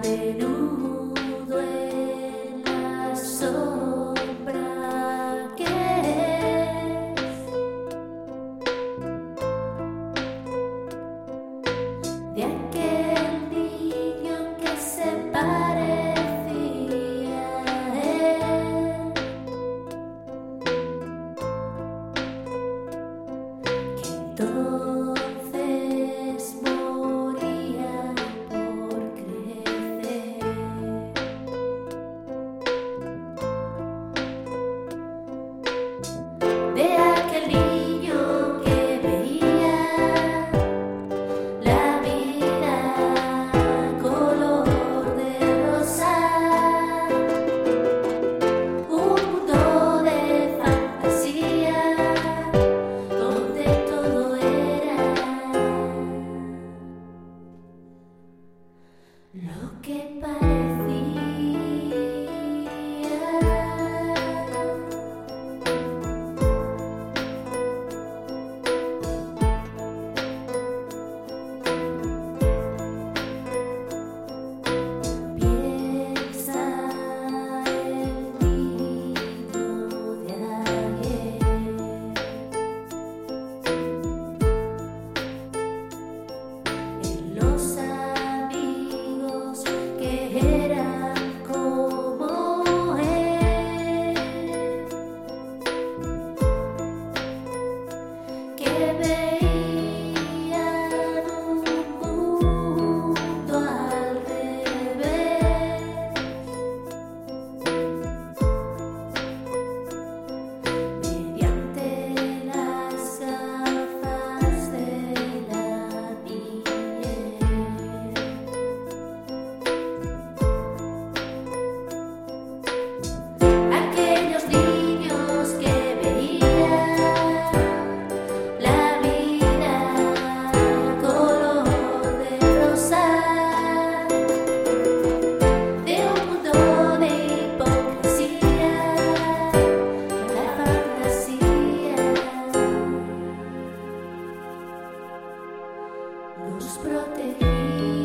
de la sombra que es de aquel niño que se parecía a él todo goodbye. baby. τους προτείνω